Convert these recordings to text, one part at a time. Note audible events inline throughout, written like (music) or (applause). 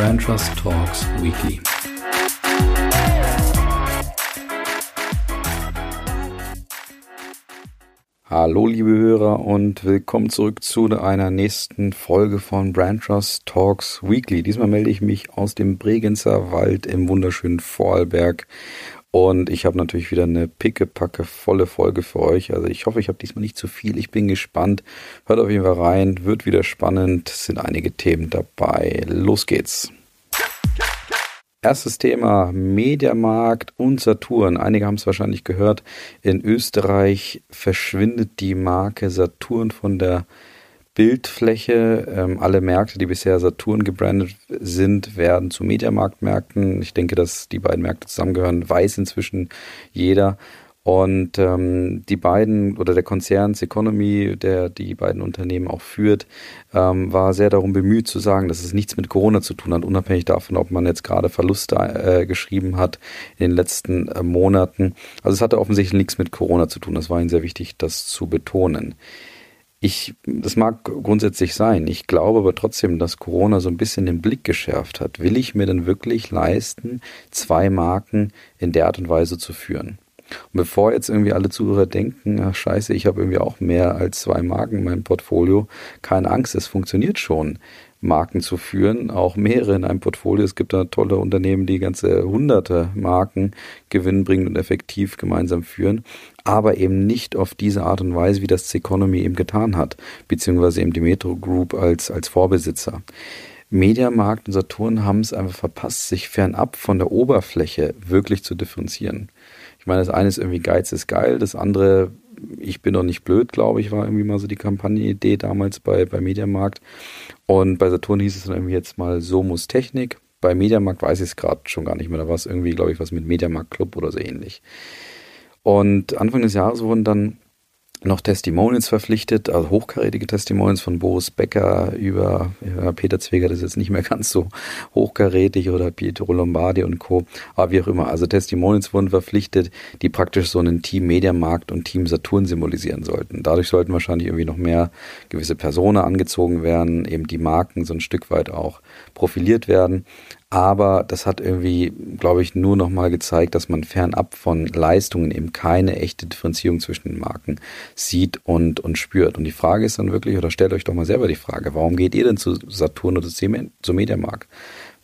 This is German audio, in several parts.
Brand Trust Talks Weekly. Hallo liebe Hörer und willkommen zurück zu einer nächsten Folge von Brand Trust Talks Weekly. Diesmal melde ich mich aus dem Bregenzer Wald im wunderschönen Vorarlberg und ich habe natürlich wieder eine pickepacke volle Folge für euch. Also ich hoffe, ich habe diesmal nicht zu viel. Ich bin gespannt. Hört auf jeden Fall rein. Wird wieder spannend. Es sind einige Themen dabei. Los geht's. Erstes Thema, Mediamarkt und Saturn. Einige haben es wahrscheinlich gehört. In Österreich verschwindet die Marke Saturn von der Bildfläche. Ähm, alle Märkte, die bisher Saturn gebrandet sind, werden zu Mediamarktmärkten. Ich denke, dass die beiden Märkte zusammengehören, weiß inzwischen jeder. Und ähm, die beiden oder der Konzern Economy, der die beiden Unternehmen auch führt, ähm, war sehr darum bemüht zu sagen, dass es nichts mit Corona zu tun hat, unabhängig davon, ob man jetzt gerade Verluste äh, geschrieben hat in den letzten äh, Monaten. Also es hatte offensichtlich nichts mit Corona zu tun. Das war ihnen sehr wichtig, das zu betonen. Ich, das mag grundsätzlich sein. Ich glaube aber trotzdem, dass Corona so ein bisschen den Blick geschärft hat. Will ich mir denn wirklich leisten, zwei Marken in der Art und Weise zu führen? Und bevor jetzt irgendwie alle Zuhörer denken, ach scheiße, ich habe irgendwie auch mehr als zwei Marken in meinem Portfolio, keine Angst, es funktioniert schon. Marken zu führen, auch mehrere in einem Portfolio. Es gibt da tolle Unternehmen, die ganze hunderte Marken gewinnbringend und effektiv gemeinsam führen, aber eben nicht auf diese Art und Weise, wie das C-Economy eben getan hat, beziehungsweise eben die Metro Group als, als Vorbesitzer. Mediamarkt und Saturn haben es einfach verpasst, sich fernab von der Oberfläche wirklich zu differenzieren. Ich meine, das eine ist irgendwie Geiz ist geil, das andere ich bin doch nicht blöd, glaube ich, war irgendwie mal so die Kampagnenidee damals bei, bei Mediamarkt. Und bei Saturn hieß es dann irgendwie jetzt mal, so muss Technik. Bei Mediamarkt weiß ich es gerade schon gar nicht mehr. Da war es irgendwie, glaube ich, was mit Mediamarkt Club oder so ähnlich. Und Anfang des Jahres wurden dann noch Testimonials verpflichtet, also hochkarätige Testimonials von Boris Becker über ja, Peter Zweger, das ist jetzt nicht mehr (laughs) ganz so hochkarätig oder Pietro Lombardi und Co. Aber wie auch immer, also Testimonials wurden verpflichtet, die praktisch so einen Team Mediamarkt und Team Saturn symbolisieren sollten. Dadurch sollten wahrscheinlich irgendwie noch mehr gewisse Personen angezogen werden, eben die Marken so ein Stück weit auch profiliert werden. Aber das hat irgendwie, glaube ich, nur nochmal gezeigt, dass man fernab von Leistungen eben keine echte Differenzierung zwischen den Marken sieht und, und spürt. Und die Frage ist dann wirklich, oder stellt euch doch mal selber die Frage, warum geht ihr denn zu Saturn oder zu Mediamarkt?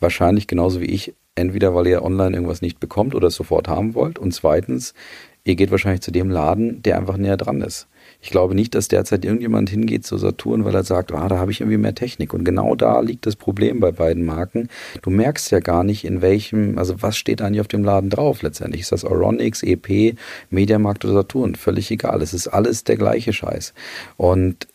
Wahrscheinlich genauso wie ich, entweder weil ihr online irgendwas nicht bekommt oder es sofort haben wollt und zweitens, ihr geht wahrscheinlich zu dem Laden, der einfach näher dran ist. Ich glaube nicht, dass derzeit irgendjemand hingeht zu Saturn, weil er sagt, ah, da habe ich irgendwie mehr Technik. Und genau da liegt das Problem bei beiden Marken. Du merkst ja gar nicht, in welchem, also was steht eigentlich auf dem Laden drauf letztendlich. Ist das Oronix, EP, Mediamarkt oder Saturn? Völlig egal. Es ist alles der gleiche Scheiß. Und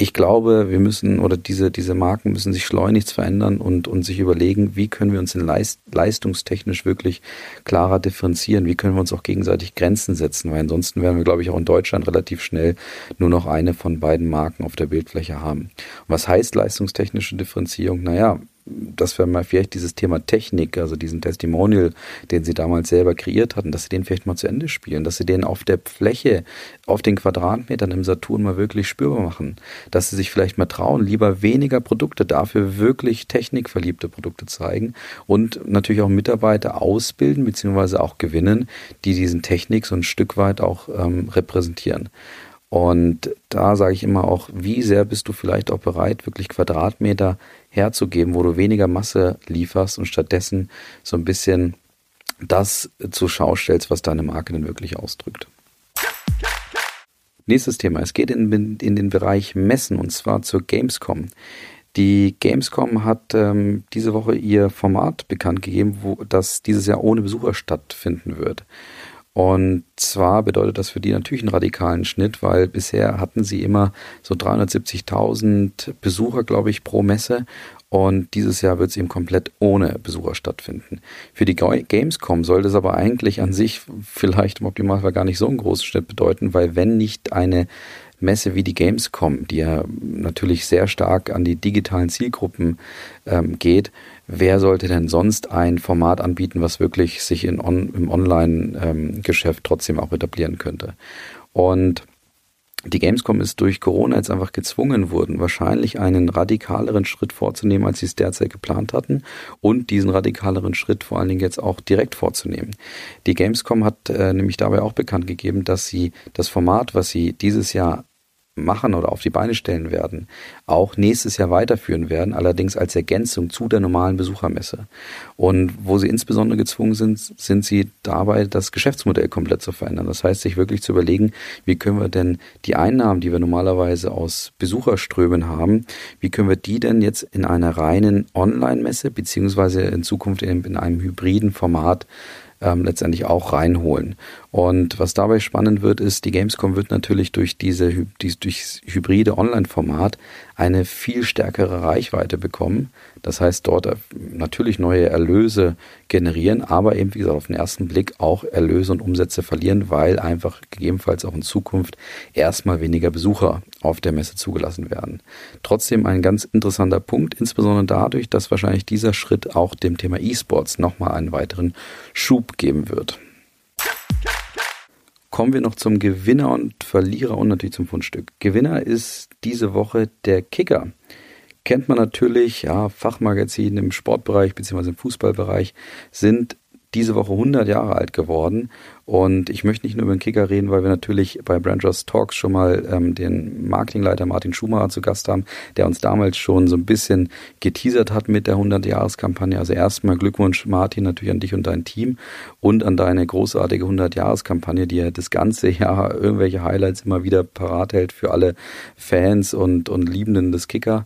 ich glaube, wir müssen oder diese, diese Marken müssen sich schleunigst verändern und, und sich überlegen, wie können wir uns in Leist, leistungstechnisch wirklich klarer differenzieren, wie können wir uns auch gegenseitig Grenzen setzen, weil ansonsten werden wir, glaube ich, auch in Deutschland relativ schnell nur noch eine von beiden Marken auf der Bildfläche haben. Und was heißt leistungstechnische Differenzierung? Naja, dass wir mal vielleicht dieses Thema Technik, also diesen Testimonial, den sie damals selber kreiert hatten, dass sie den vielleicht mal zu Ende spielen, dass sie den auf der Fläche, auf den Quadratmetern im Saturn mal wirklich spürbar machen, dass sie sich vielleicht mal trauen, lieber weniger Produkte, dafür wirklich technikverliebte Produkte zeigen und natürlich auch Mitarbeiter ausbilden beziehungsweise auch gewinnen, die diesen Technik so ein Stück weit auch ähm, repräsentieren. Und da sage ich immer auch, wie sehr bist du vielleicht auch bereit, wirklich Quadratmeter herzugeben, wo du weniger Masse lieferst und stattdessen so ein bisschen das zur Schau stellst, was deine Marke denn wirklich ausdrückt. Nächstes Thema. Es geht in, in den Bereich Messen und zwar zur Gamescom. Die Gamescom hat ähm, diese Woche ihr Format bekannt gegeben, wo das dieses Jahr ohne Besucher stattfinden wird. Und zwar bedeutet das für die natürlich einen radikalen Schnitt, weil bisher hatten sie immer so 370.000 Besucher, glaube ich, pro Messe. Und dieses Jahr wird es eben komplett ohne Besucher stattfinden. Für die Gamescom sollte es aber eigentlich an sich vielleicht im Optimalfall gar nicht so einen großen Schnitt bedeuten, weil wenn nicht eine Messe wie die Gamescom, die ja natürlich sehr stark an die digitalen Zielgruppen ähm, geht, wer sollte denn sonst ein Format anbieten, was wirklich sich in on, im Online-Geschäft ähm, trotzdem auch etablieren könnte? Und die Gamescom ist durch Corona jetzt einfach gezwungen worden, wahrscheinlich einen radikaleren Schritt vorzunehmen, als sie es derzeit geplant hatten und diesen radikaleren Schritt vor allen Dingen jetzt auch direkt vorzunehmen. Die Gamescom hat äh, nämlich dabei auch bekannt gegeben, dass sie das Format, was sie dieses Jahr machen oder auf die Beine stellen werden, auch nächstes Jahr weiterführen werden, allerdings als Ergänzung zu der normalen Besuchermesse. Und wo sie insbesondere gezwungen sind, sind sie dabei, das Geschäftsmodell komplett zu verändern. Das heißt, sich wirklich zu überlegen, wie können wir denn die Einnahmen, die wir normalerweise aus Besucherströmen haben, wie können wir die denn jetzt in einer reinen Online-Messe beziehungsweise in Zukunft in, in einem hybriden Format ähm, letztendlich auch reinholen. Und was dabei spannend wird, ist, die Gamescom wird natürlich durch diese durch hybride Online-Format eine viel stärkere Reichweite bekommen. Das heißt, dort äh, natürlich neue Erlöse generieren, aber eben, wie gesagt, auf den ersten Blick auch Erlöse und Umsätze verlieren, weil einfach gegebenenfalls auch in Zukunft erstmal weniger Besucher auf der Messe zugelassen werden. Trotzdem ein ganz interessanter Punkt, insbesondere dadurch, dass wahrscheinlich dieser Schritt auch dem Thema E-Sports nochmal einen weiteren Schub geben wird. Kommen wir noch zum Gewinner und Verlierer und natürlich zum Fundstück. Gewinner ist diese Woche der Kicker. Kennt man natürlich, ja, Fachmagazine im Sportbereich bzw. im Fußballbereich sind diese Woche 100 Jahre alt geworden. Und ich möchte nicht nur über den Kicker reden, weil wir natürlich bei Branchers Talks schon mal ähm, den Marketingleiter Martin Schumacher zu Gast haben, der uns damals schon so ein bisschen geteasert hat mit der 100-Jahres-Kampagne. Also erstmal Glückwunsch, Martin, natürlich an dich und dein Team und an deine großartige 100-Jahres-Kampagne, die ja das ganze Jahr irgendwelche Highlights immer wieder parat hält für alle Fans und, und Liebenden des Kicker.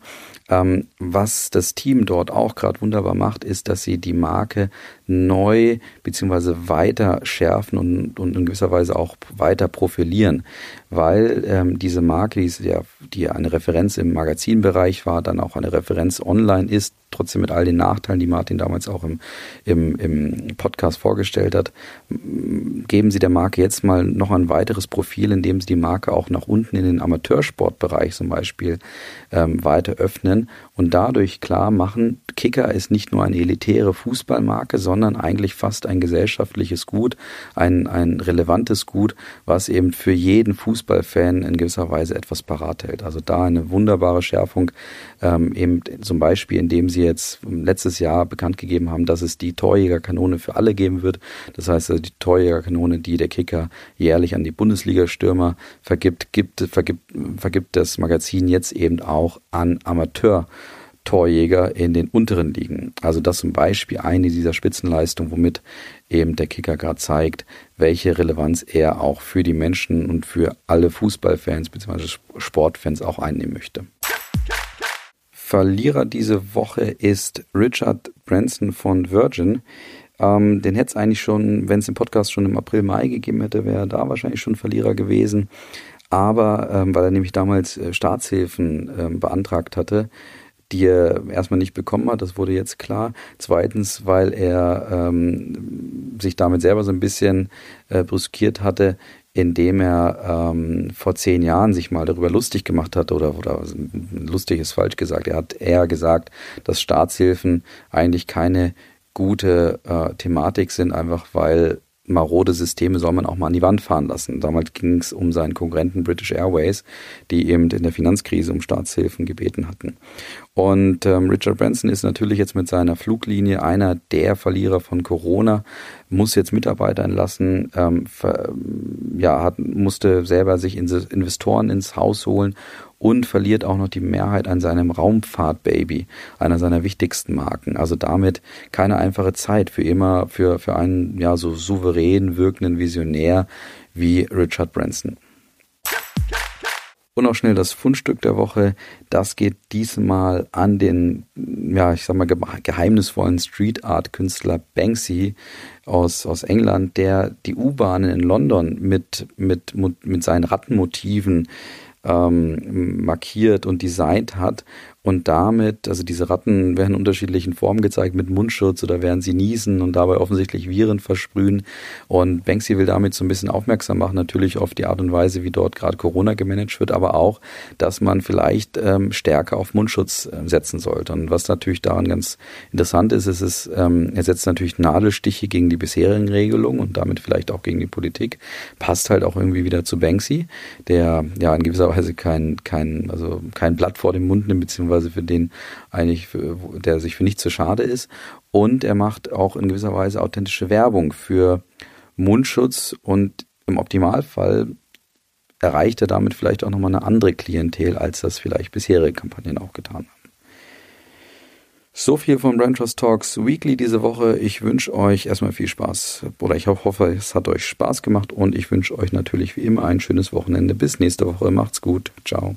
Ähm, was das Team dort auch gerade wunderbar macht, ist, dass sie die Marke neu beziehungsweise weiter schärfen und, und in gewisser Weise auch weiter profilieren, weil ähm, diese Marke, die, ja, die eine Referenz im Magazinbereich war, dann auch eine Referenz online ist, trotzdem mit all den Nachteilen, die Martin damals auch im, im, im Podcast vorgestellt hat, geben Sie der Marke jetzt mal noch ein weiteres Profil, indem Sie die Marke auch nach unten in den Amateursportbereich zum Beispiel ähm, weiter öffnen und dadurch klar machen, Kicker ist nicht nur eine elitäre Fußballmarke, sondern eigentlich fast ein gesellschaftliches Gut, ein, ein relevantes Gut, was eben für jeden Fußballfan in gewisser Weise etwas parat hält. Also da eine wunderbare Schärfung, ähm, eben zum Beispiel, indem sie jetzt letztes Jahr bekannt gegeben haben, dass es die Torjägerkanone für alle geben wird. Das heißt, also die Torjägerkanone, die der Kicker jährlich an die Bundesliga-Stürmer vergibt, gibt, vergibt, vergibt das Magazin jetzt eben auch an Amateur. Torjäger in den unteren Ligen. Also das zum Beispiel eine dieser Spitzenleistungen, womit eben der Kicker gerade zeigt, welche Relevanz er auch für die Menschen und für alle Fußballfans bzw. Sportfans auch einnehmen möchte. Verlierer diese Woche ist Richard Branson von Virgin. Ähm, den hätte es eigentlich schon, wenn es den Podcast schon im April, Mai gegeben hätte, wäre er da wahrscheinlich schon Verlierer gewesen. Aber ähm, weil er nämlich damals äh, Staatshilfen ähm, beantragt hatte, die er erstmal nicht bekommen hat, das wurde jetzt klar. Zweitens, weil er ähm, sich damit selber so ein bisschen äh, brüskiert hatte, indem er ähm, vor zehn Jahren sich mal darüber lustig gemacht hat oder, oder lustig ist falsch gesagt. Er hat eher gesagt, dass Staatshilfen eigentlich keine gute äh, Thematik sind, einfach weil marode Systeme soll man auch mal an die Wand fahren lassen. Damals ging es um seinen Konkurrenten British Airways, die eben in der Finanzkrise um Staatshilfen gebeten hatten. Und ähm, Richard Branson ist natürlich jetzt mit seiner Fluglinie einer der Verlierer von Corona, muss jetzt Mitarbeiter entlassen, ähm, ver, ja, hat, musste selber sich Investoren ins Haus holen und verliert auch noch die Mehrheit an seinem Raumfahrt-Baby, einer seiner wichtigsten Marken. Also damit keine einfache Zeit für immer, für, für einen ja so souverän wirkenden Visionär wie Richard Branson. Und auch schnell das Fundstück der Woche. Das geht diesmal an den, ja, ich sag mal, geheimnisvollen Street Art Künstler Banksy aus, aus England, der die U-Bahnen in London mit, mit, mit seinen Rattenmotiven ähm, markiert und designt hat und damit, also diese Ratten werden in unterschiedlichen Formen gezeigt, mit Mundschutz oder während sie niesen und dabei offensichtlich Viren versprühen. Und Banksy will damit so ein bisschen aufmerksam machen, natürlich auf die Art und Weise, wie dort gerade Corona gemanagt wird, aber auch, dass man vielleicht ähm, stärker auf Mundschutz äh, setzen sollte. Und was natürlich daran ganz interessant ist, ist es, ähm, er setzt natürlich Nadelstiche gegen die bisherigen Regelungen und damit vielleicht auch gegen die Politik. Passt halt auch irgendwie wieder zu Banksy, der ja in gewisser Weise kein, kein, also kein Blatt vor dem Mund nimmt, beziehungsweise beziehungsweise für den eigentlich, für, der sich für nichts zu schade ist. Und er macht auch in gewisser Weise authentische Werbung für Mundschutz und im Optimalfall erreicht er damit vielleicht auch nochmal eine andere Klientel, als das vielleicht bisherige Kampagnen auch getan haben. So viel von Brand Trust Talks Weekly diese Woche. Ich wünsche euch erstmal viel Spaß oder ich hoffe, es hat euch Spaß gemacht und ich wünsche euch natürlich wie immer ein schönes Wochenende. Bis nächste Woche. Macht's gut. Ciao.